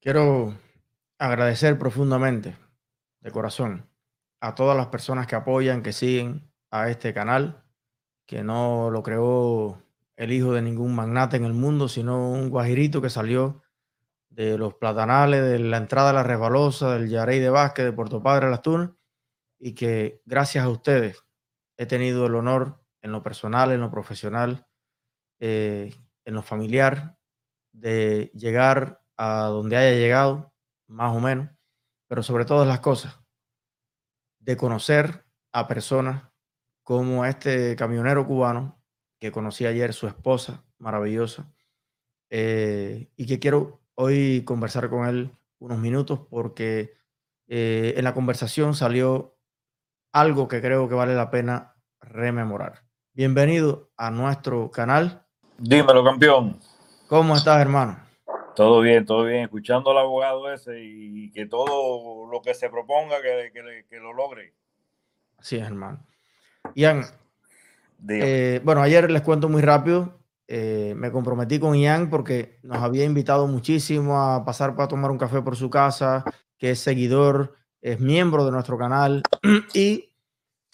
Quiero agradecer profundamente, de corazón, a todas las personas que apoyan, que siguen a este canal, que no lo creó el hijo de ningún magnate en el mundo, sino un guajirito que salió de los platanales, de la entrada de la Resbalosa, del Yarey de Vázquez, de Puerto Padre, Las Tunas, y que gracias a ustedes he tenido el honor en lo personal, en lo profesional, eh, en lo familiar, de llegar a donde haya llegado, más o menos, pero sobre todas las cosas, de conocer a personas como este camionero cubano que conocí ayer, su esposa maravillosa, eh, y que quiero hoy conversar con él unos minutos porque eh, en la conversación salió algo que creo que vale la pena rememorar. Bienvenido a nuestro canal. Dímelo, campeón. ¿Cómo estás, hermano? Todo bien, todo bien. Escuchando al abogado ese y que todo lo que se proponga, que, que, lo logre. Así es, hermano. Ian, eh, bueno, ayer les cuento muy rápido. Eh, me comprometí con Ian porque nos había invitado muchísimo a pasar para tomar un café por su casa, que es seguidor, es miembro de nuestro canal. Y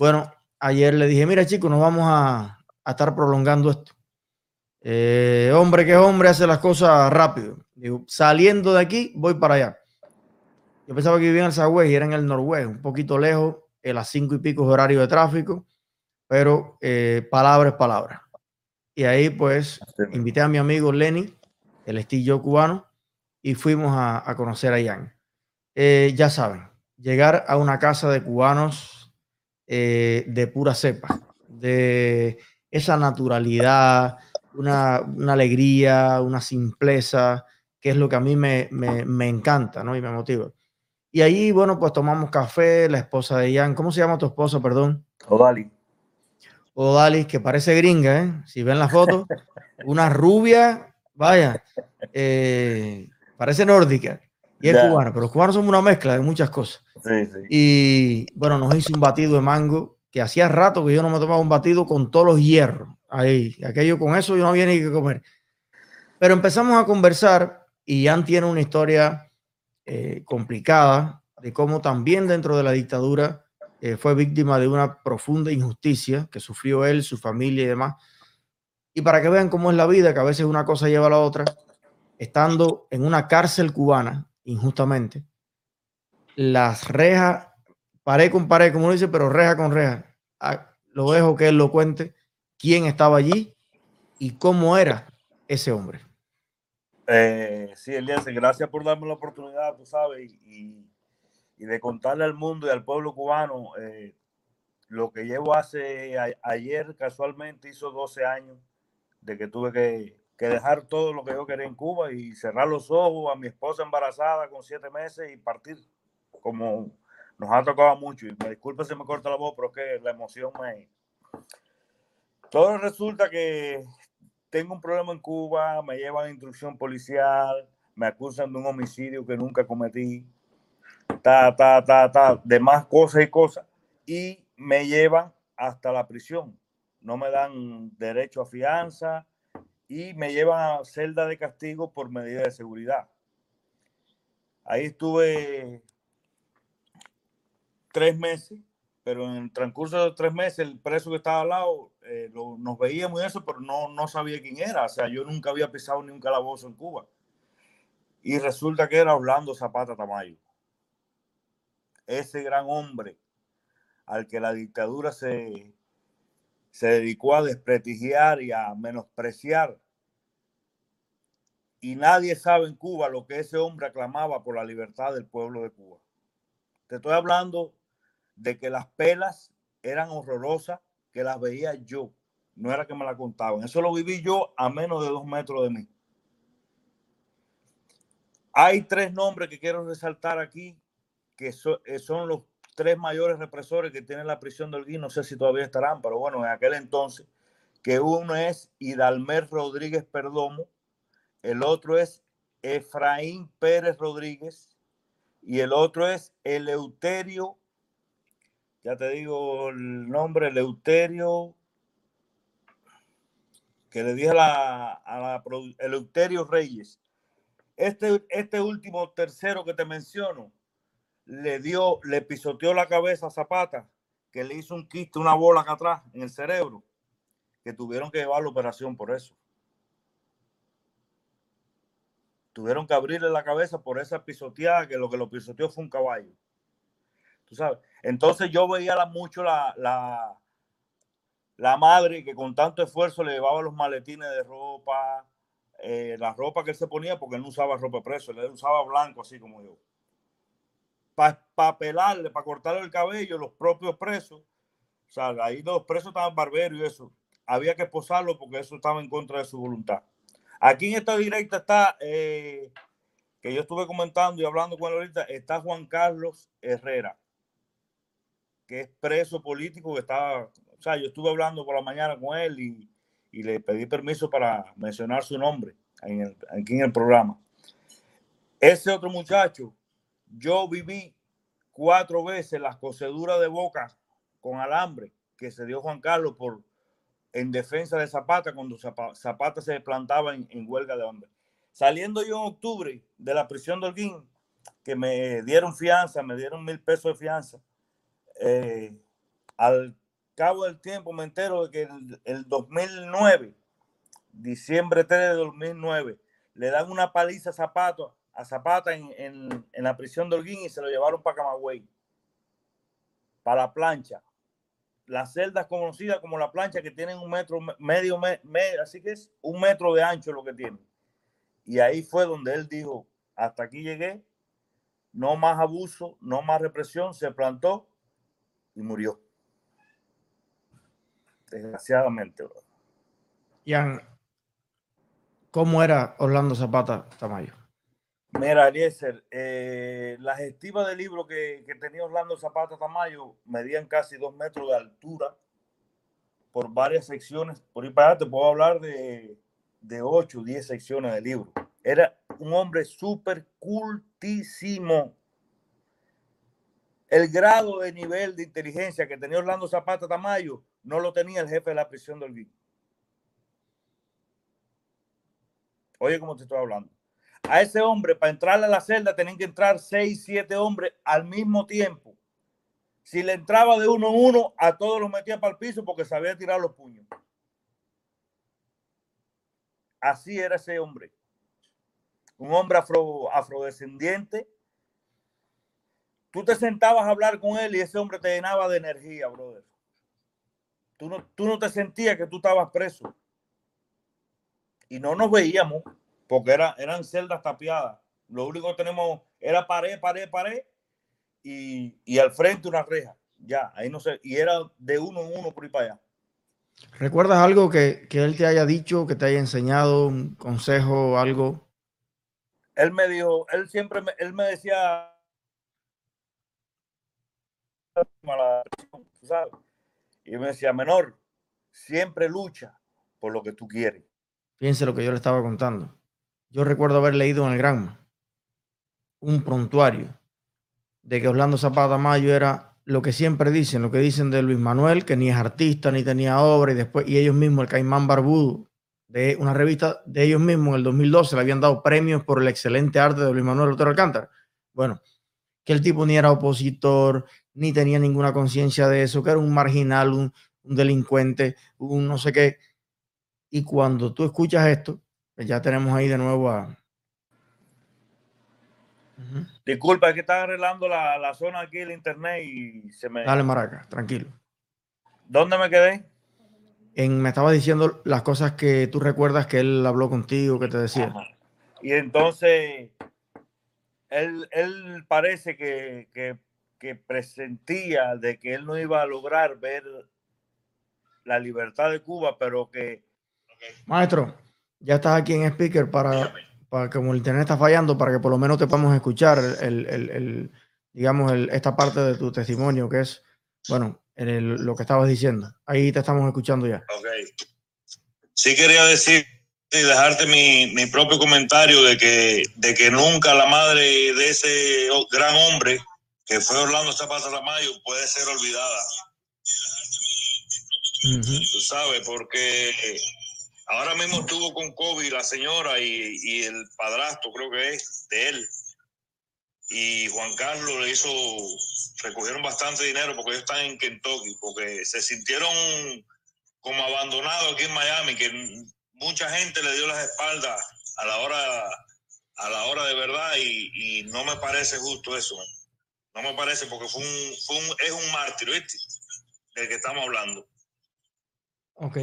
bueno, ayer le dije, mira chicos, nos vamos a, a estar prolongando esto. Eh, hombre que es hombre hace las cosas rápido. Digo, saliendo de aquí, voy para allá. Yo pensaba que vivía en el Sagüey y era en el Noruega, un poquito lejos, a las cinco y pico horario de tráfico, pero eh, palabra es palabra. Y ahí pues invité a mi amigo Lenny, el estillo cubano, y fuimos a, conocer a Ian. Eh, ya saben, llegar a una casa de cubanos eh, de pura cepa, de esa naturalidad, una, alegría, una simpleza, que es lo que a mí me, encanta ¿no? y me motiva. Y ahí, bueno, pues tomamos café, la esposa de Ian, ¿cómo se llama tu esposa, perdón? Odali. Odali, que parece gringa, ¿eh? Si ven la foto, una rubia, vaya, eh, parece nórdica. Y es cubana, pero los cubanos son una mezcla de muchas cosas. Sí, sí. Y bueno, nos hizo un batido de mango, que hacía rato que yo no me tomaba un batido con todos los hierros. Ahí, aquello con eso yo no había ni que comer. Pero empezamos a conversar y Jan tiene una historia eh, complicada de cómo también dentro de la dictadura eh, fue víctima de una profunda injusticia que sufrió él, su familia y demás. Y para que vean cómo es la vida, que a veces una cosa lleva a la otra, estando en una cárcel cubana, injustamente, las rejas, pared con pared, como dice, pero reja con reja. Ah, lo dejo que él lo cuente quién estaba allí y cómo era ese hombre. Eh, sí, Elías, gracias por darme la oportunidad, tú sabes, y, de contarle al mundo y al pueblo cubano eh, lo que llevo hace ayer, casualmente hizo 12 años de que tuve que, dejar todo lo que yo quería en Cuba y cerrar los ojos a mi esposa embarazada con siete meses y partir, como nos ha tocado mucho. Y me disculpe si me corta la voz, pero es que la emoción me, todo resulta que tengo un problema en Cuba, me llevan a instrucción policial, me acusan de un homicidio que nunca cometí, ta, ta, ta, ta, demás cosas y cosas, y me llevan hasta la prisión. No me dan derecho a fianza y me llevan a celda de castigo por medida de seguridad. Ahí estuve tres meses pero en el transcurso de tres meses el preso que estaba al lado eh, nos veíamos y eso, pero no, no sabía quién era. O sea, yo nunca había pisado ni un calabozo en Cuba. Y resulta que era Orlando Zapata Tamayo. Ese gran hombre al que la dictadura se, se dedicó a desprestigiar y a menospreciar. Y nadie sabe en Cuba lo que ese hombre aclamaba por la libertad del pueblo de Cuba. Te estoy hablando de que las pelas eran horrorosas, que las veía yo. No era que me la contaban. Eso lo viví yo a menos de dos metros de mí. Hay tres nombres que quiero resaltar aquí, que eh, son los tres mayores represores que tiene la prisión de Holguín. No sé si todavía estarán, pero bueno, en aquel entonces, que uno es Hidalmer Rodríguez Perdomo, el otro es Efraín Pérez Rodríguez y el otro es Eleuterio ya te digo el nombre, Eleuterio, que le dije a la, Eleuterio Reyes. Este, este último tercero que te menciono, le dio, le pisoteó la cabeza a Zapata, que le hizo un quiste, una bola acá atrás en el cerebro, que tuvieron que llevar la operación por eso. Tuvieron que abrirle la cabeza por esa pisoteada, que lo que lo pisoteó fue un caballo. Tú sabes. Entonces yo veía la, mucho la, la, madre que con tanto esfuerzo le llevaba los maletines de ropa, eh, la ropa que él se ponía, porque él no usaba ropa preso, él usaba blanco, así como yo. Para pelarle, para cortarle el cabello, los propios presos. O sea, ahí los presos estaban barberos y eso. Había que posarlo porque eso estaba en contra de su voluntad. Aquí en esta directa está, eh, que yo estuve comentando y hablando con él ahorita, está Juan Carlos Herrera, que es preso político que estaba o sea, yo estuve hablando por la mañana con él y, le pedí permiso para mencionar su nombre aquí en el programa. Ese otro muchacho, yo viví cuatro veces las coceduras de boca con alambre que se dio Juan Carlos por en defensa de Zapata cuando Zapata se plantaba en, huelga de hambre. Saliendo yo en octubre de la prisión de Holguín, que me dieron fianza, me dieron mil pesos de fianza, eh, al cabo del tiempo me entero de que el, el 2009, diciembre 3 de 2009, le dan una paliza a Zapata, a Zapata en, en, la prisión de Holguín y se lo llevaron para Camagüey, para la plancha. Las celdas conocidas como la plancha que tienen un metro, medio, medio, así que es un metro de ancho lo que tiene. Y ahí fue donde él dijo, hasta aquí llegué, no más abuso, no más represión, se plantó y murió desgraciadamente. Ian, ¿cómo era Orlando Zapata Tamayo? Mira, Eliezer, eh, las estivas de libro que, tenía Orlando Zapata Tamayo medían casi dos metros de altura por varias secciones. Por ahí para allá te puedo hablar de, de 8 o 10 secciones de libro. Era un hombre súper cultísimo. El grado de nivel de inteligencia que tenía Orlando Zapata Tamayo no lo tenía el jefe de la prisión del Olguín. Oye, como te estoy hablando. A ese hombre, para entrarle a la celda, tenían que entrar seis, siete hombres al mismo tiempo. Si le entraba de uno en uno, a todos los metía para el piso porque sabía tirar los puños. Así era ese hombre. Un hombre afro, afrodescendiente. Tú te sentabas a hablar con él y ese hombre te llenaba de energía, brother. Tú no, tú no te sentías que tú estabas preso. Y no nos veíamos porque era, eran celdas tapiadas. Lo único que tenemos era pared, pared, pared y, y al frente una reja. Ya, ahí no sé. Y era de uno en uno por ahí para allá. ¿Recuerdas algo que, que, él te haya dicho, que te haya enseñado, un consejo, algo? Él me dijo, él siempre me, él me decía, Y me decía, menor, siempre lucha por lo que tú quieres. Fíjense lo que yo le estaba contando. Yo recuerdo haber leído en el Granma un prontuario de que Orlando Zapata Mayo era lo que siempre dicen, lo que dicen de Luis Manuel, que ni es artista ni tenía obra, y después, y ellos mismos, el Caimán Barbudo, de una revista de ellos mismos en el 2012, le habían dado premios por el excelente arte de Luis Manuel Otero Alcántara. Bueno, que el tipo ni era opositor, ni tenía ninguna conciencia de eso, que era un marginal, un, delincuente, un no sé qué. Y cuando tú escuchas esto, pues ya tenemos ahí de nuevo a... Disculpa, es que estaba arreglando la, zona aquí del internet y se me... Dale, Maraca, tranquilo. ¿Dónde me quedé? En, me estaba diciendo las cosas que tú recuerdas que él habló contigo, que te decía. Y entonces, él, él parece que, que que presentía de que él no iba a lograr ver la libertad de Cuba, pero que... Maestro, ya estás aquí en speaker para, para como el internet está fallando, para que por lo menos te podamos escuchar el, el, el digamos, esta parte de tu testimonio, que es, bueno, lo que estabas diciendo. Ahí te estamos escuchando ya. Ok. Sí quería decir y dejarte mi, mi, propio comentario de que, de que nunca la madre de ese gran hombre que fue Orlando Zapata Ramayo puede ser olvidada. Tú sabes, porque Ahora mismo estuvo con COVID la señora y, y el padrastro, creo que es, de él. Y Juan Carlos le hizo, recogieron bastante dinero porque ellos están en Kentucky, porque se sintieron como abandonados aquí en Miami, que mucha gente le dio las espaldas a la hora, a la hora de verdad y, no me parece justo eso. No me parece porque fue un, fue un, es un mártir, ¿viste? Del que estamos hablando. Ok,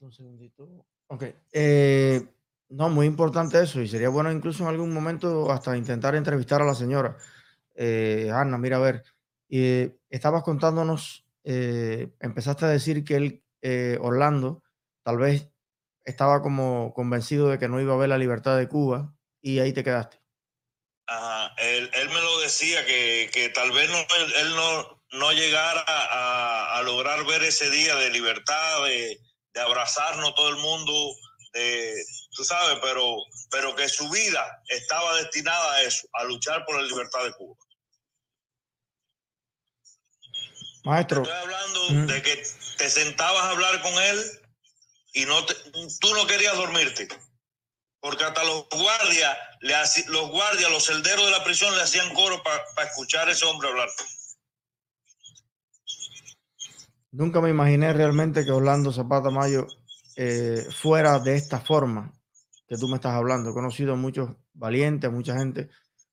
un segundito. Ok. Eh, no, muy importante eso y sería bueno incluso en algún momento hasta intentar entrevistar a la señora. Eh, Ana, mira, a ver, eh, estabas contándonos, eh, empezaste a decir que él, eh, Orlando, tal vez estaba como convencido de que no iba a ver la libertad de Cuba y ahí te quedaste. Ajá, él, él me lo decía que, que tal vez no, él, él no, no llegara a, a, lograr ver ese día de libertad, de, de abrazarnos todo el mundo, de, tú sabes, pero, pero que su vida estaba destinada a eso, a luchar por la libertad de Cuba. Maestro. Estoy hablando mm. de que te sentabas a hablar con él y no te, tú no querías dormirte. Porque hasta los guardias, le los guardias, los celderos de la prisión le hacían coro para pa escuchar a ese hombre hablar. Nunca me imaginé realmente que Orlando Zapata Mayo eh, fuera de esta forma que tú me estás hablando. He conocido a muchos valientes, a mucha gente,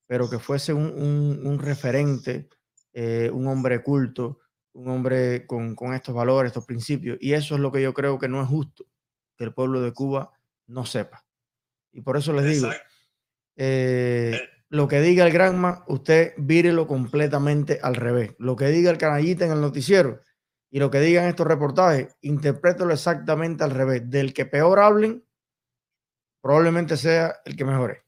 pero que fuese un, un, un referente, eh, un hombre culto, un hombre con, con, estos valores, estos principios. Y eso es lo que yo creo que no es justo que el pueblo de Cuba no sepa. Y por eso les digo, eh, lo que diga el Granma, usted vírelo completamente al revés. Lo que diga el canallita en el noticiero, y lo que digan estos reportajes, interprételo exactamente al revés. Del que peor hablen, probablemente sea el que mejore.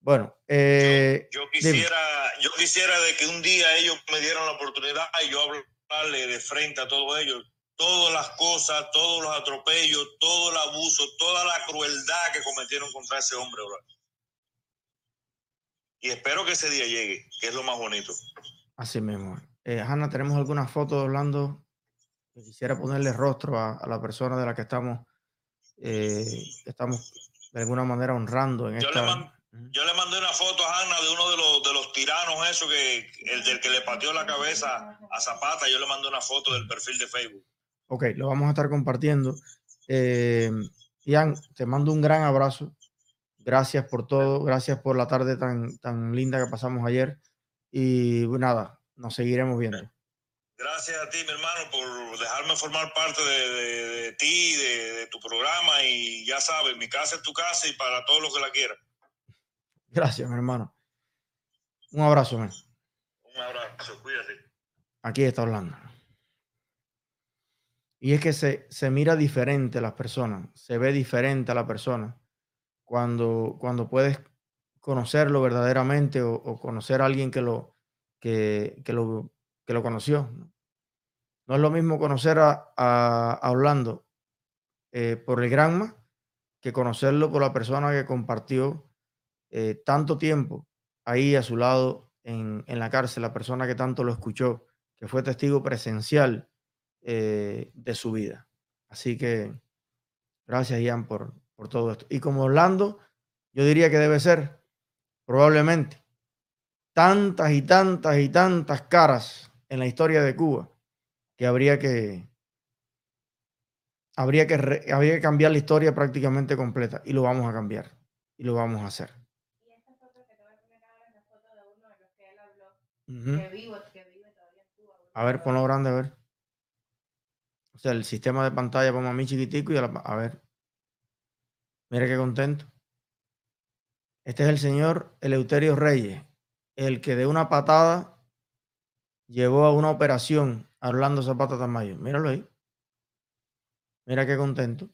Bueno, eh, yo, yo, quisiera, yo quisiera de que un día ellos me dieran la oportunidad y yo hablarle de frente a todos ellos, todas las cosas, todos los atropellos, todo el abuso, toda la crueldad que cometieron contra ese hombre. Y espero que ese día llegue, que es lo más bonito. Así mismo. Eh, Hanna, ¿tenemos alguna foto de Orlando quisiera ponerle rostro a, a, la persona de la que estamos, eh, estamos de alguna manera honrando. En yo, esta... yo, le mandé una foto a Hanna de uno de los, de los tiranos, eso que el del que le pateó la cabeza a Zapata. Yo le mandé una foto del perfil de Facebook. Ok, lo vamos a estar compartiendo. Eh, Ian, te mando un gran abrazo. Gracias por todo. Gracias por la tarde tan, tan linda que pasamos ayer. Y nada, nos seguiremos viendo. Gracias a ti, mi hermano, por dejarme formar parte de, de, de ti, de, de, tu programa. Y ya sabes, mi casa es tu casa y para todos los que la quieran. Gracias, mi hermano. Un abrazo, man. Un abrazo, cuídate. Aquí está hablando. Y es que se, se mira diferente a las personas, se ve diferente a la persona cuando, cuando puedes conocerlo verdaderamente o, o conocer a alguien que lo, que, que lo que lo conoció. No es lo mismo conocer a, a, a Orlando eh, por el Granma que conocerlo por la persona que compartió eh, tanto tiempo ahí a su lado en, en, la cárcel, la persona que tanto lo escuchó, que fue testigo presencial eh, de su vida. Así que gracias, Ian, por, por todo esto. Y como Orlando, yo diría que debe ser probablemente tantas y tantas y tantas caras en la historia de Cuba que habría que habría que habría que cambiar la historia prácticamente completa y lo vamos a cambiar y lo vamos a hacer. Y esta foto que te voy a poner ahora es la foto de uno de los que él habló, uh -huh. que, vivo, que vive todavía en Cuba. A ver, ponlo grande, a ver. O sea, el sistema de pantalla pongo a mí chiquitico y a, la, a ver. Mira qué contento. Este es el señor Eleuterio Reyes, el que de una patada llevó a una operación a Orlando Zapata Tamayo. Míralo ahí. Mira qué contento.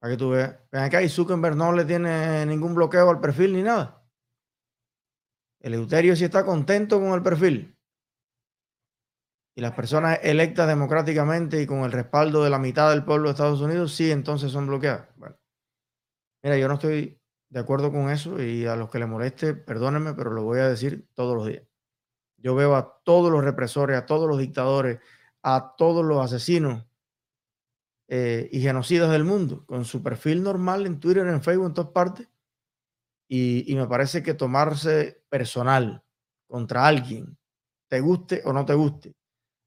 Para que tú veas. Ven acá y Zuckerberg no le tiene ningún bloqueo al perfil ni nada. El Euterio sí está contento con el perfil. Y las personas electas democráticamente y con el respaldo de la mitad del pueblo de Estados Unidos, sí, entonces son bloqueadas. Bueno. Mira, yo no estoy de acuerdo con eso y a los que le moleste, perdónenme, pero lo voy a decir todos los días. Yo veo a todos los represores, a todos los dictadores, a todos los asesinos eh, y genocidas del mundo, con su perfil normal en Twitter, en Facebook, en todas partes. Y, me parece que tomarse personal contra alguien, te guste o no te guste,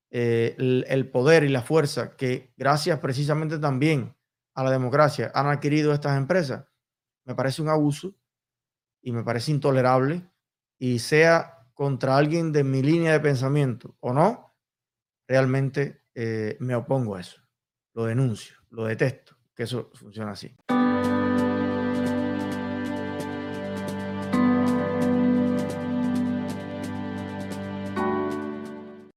eh, el, poder y la fuerza que gracias precisamente también a la democracia han adquirido estas empresas, me parece un abuso y me parece intolerable y sea contra alguien de mi línea de pensamiento o no, realmente eh, me opongo a eso, lo denuncio, lo detesto, que eso funciona así.